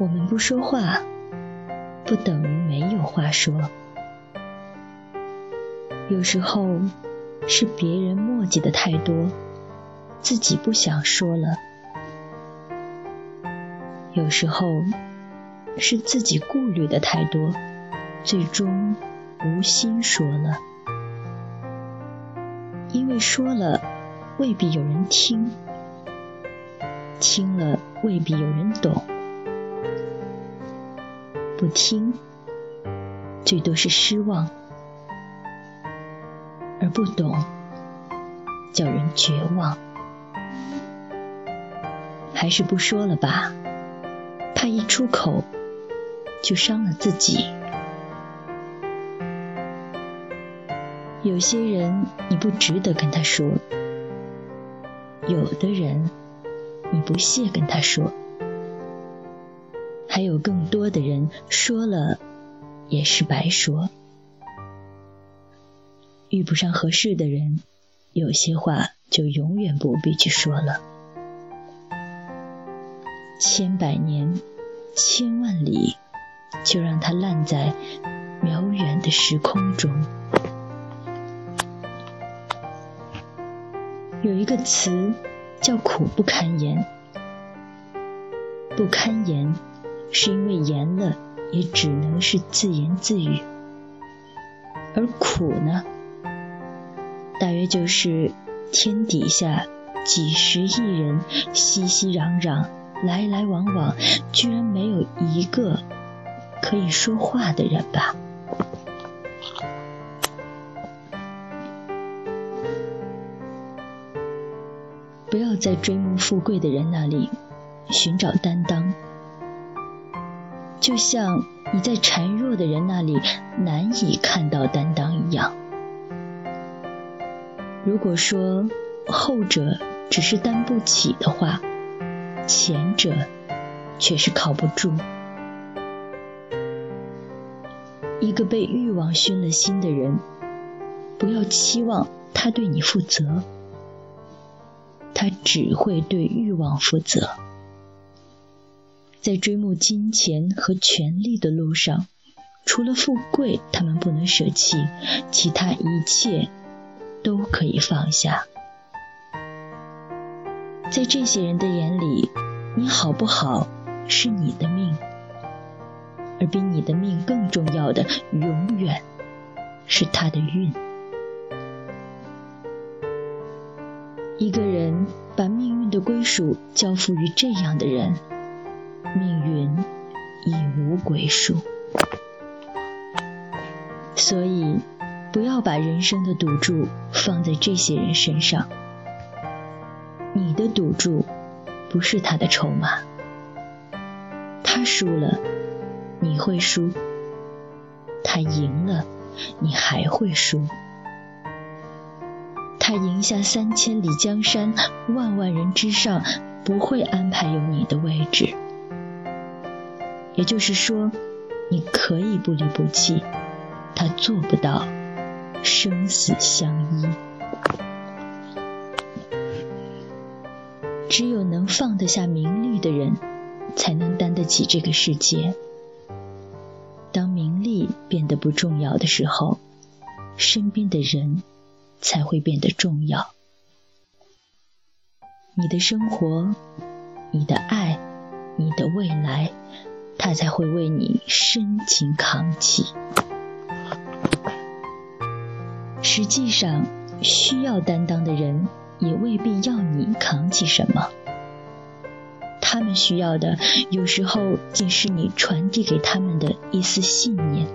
我们不说话，不等于没有话说。有时候是别人墨迹的太多，自己不想说了；有时候是自己顾虑的太多，最终无心说了。因为说了未必有人听，听了未必有人懂。不听，最多是失望；而不懂，叫人绝望。还是不说了吧，怕一出口就伤了自己。有些人你不值得跟他说，有的人你不屑跟他说。还有更多的人说了也是白说，遇不上合适的人，有些话就永远不必去说了。千百年、千万里，就让它烂在渺远的时空中。有一个词叫苦不堪言，不堪言。是因为言了，也只能是自言自语；而苦呢，大约就是天底下几十亿人熙熙攘攘、来来往往，居然没有一个可以说话的人吧。不要在追慕富贵的人那里寻找担当。就像你在孱弱的人那里难以看到担当一样。如果说后者只是担不起的话，前者却是靠不住。一个被欲望熏了心的人，不要期望他对你负责，他只会对欲望负责。在追慕金钱和权力的路上，除了富贵，他们不能舍弃，其他一切都可以放下。在这些人的眼里，你好不好是你的命，而比你的命更重要的，永远是他的运。一个人把命运的归属交付于这样的人。命运已无归属，所以不要把人生的赌注放在这些人身上。你的赌注不是他的筹码，他输了你会输，他赢了你还会输。他赢下三千里江山，万万人之上，不会安排有你的位置。也就是说，你可以不离不弃，他做不到生死相依。只有能放得下名利的人，才能担得起这个世界。当名利变得不重要的时候，身边的人才会变得重要。你的生活，你的爱，你的未来。他才会为你深情扛起。实际上，需要担当的人也未必要你扛起什么。他们需要的，有时候仅是你传递给他们的一丝信念，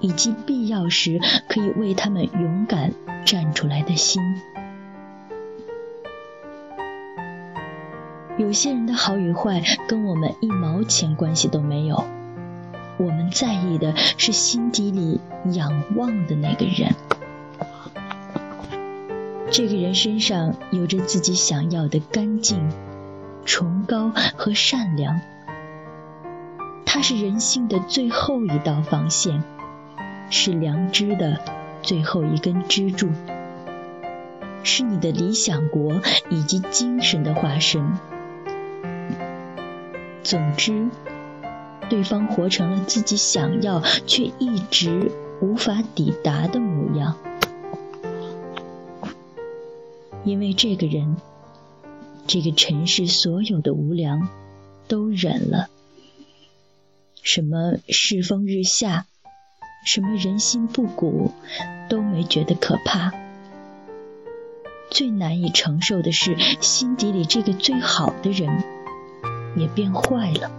以及必要时可以为他们勇敢站出来的心。有些人的好与坏跟我们一毛钱关系都没有，我们在意的是心底里仰望的那个人。这个人身上有着自己想要的干净、崇高和善良，他是人性的最后一道防线，是良知的最后一根支柱，是你的理想国以及精神的化身。总之，对方活成了自己想要却一直无法抵达的模样。因为这个人，这个尘世所有的无良都忍了，什么世风日下，什么人心不古，都没觉得可怕。最难以承受的是，心底里这个最好的人也变坏了。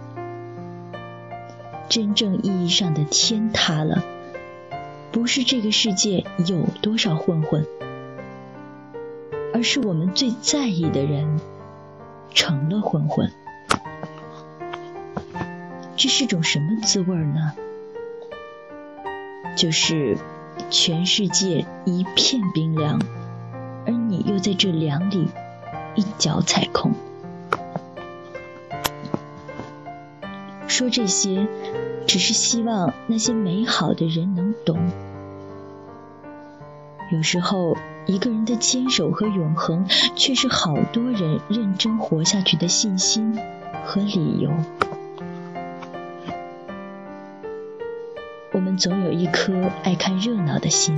真正意义上的天塌了，不是这个世界有多少混混。而是我们最在意的人成了混混，这是种什么滋味呢？就是全世界一片冰凉，而你又在这凉里一脚踩空。说这些，只是希望那些美好的人能懂。有时候。一个人的坚守和永恒，却是好多人认真活下去的信心和理由。我们总有一颗爱看热闹的心，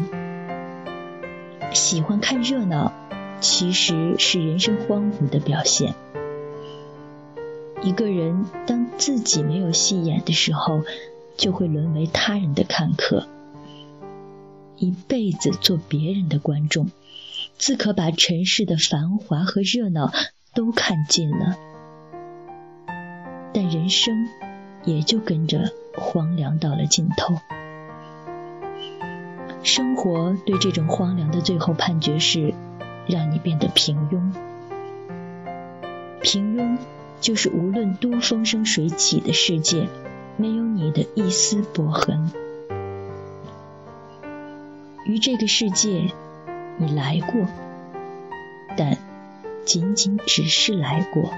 喜欢看热闹，其实是人生荒芜的表现。一个人当自己没有戏演的时候，就会沦为他人的看客，一辈子做别人的观众。自可把尘世的繁华和热闹都看尽了，但人生也就跟着荒凉到了尽头。生活对这种荒凉的最后判决是，让你变得平庸。平庸就是无论多风生水起的世界，没有你的一丝波痕。于这个世界。你来过，但仅仅只是来过。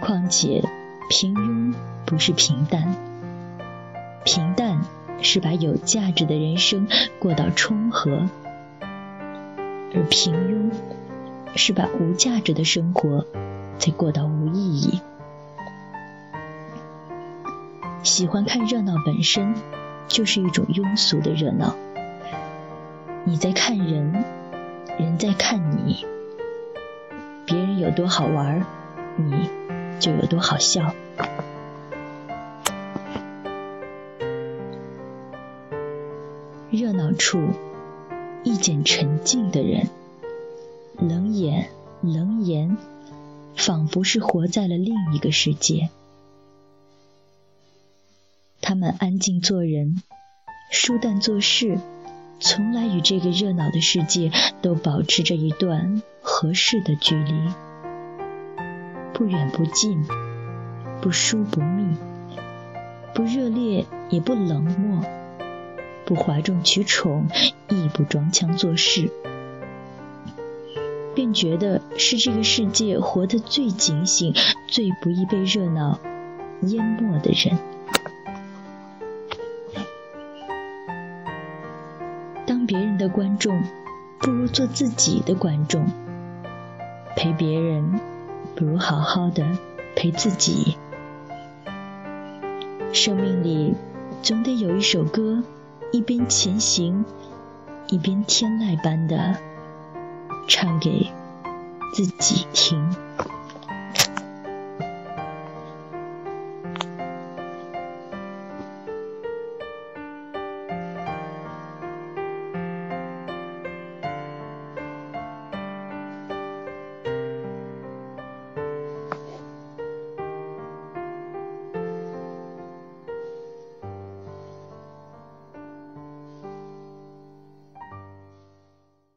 况且，平庸不是平淡，平淡是把有价值的人生过到冲和，而平庸是把无价值的生活才过到无意义。喜欢看热闹本身就是一种庸俗的热闹。你在看人，人在看你。别人有多好玩，你就有多好笑。热闹处一见沉静的人，冷眼冷言，仿佛是活在了另一个世界。他们安静做人，舒淡做事。从来与这个热闹的世界都保持着一段合适的距离，不远不近，不疏不密，不热烈也不冷漠，不哗众取宠，亦不装腔作势，便觉得是这个世界活得最警醒、最不易被热闹淹没的人。当别人的观众，不如做自己的观众。陪别人，不如好好的陪自己。生命里总得有一首歌，一边前行，一边天籁般的唱给自己听。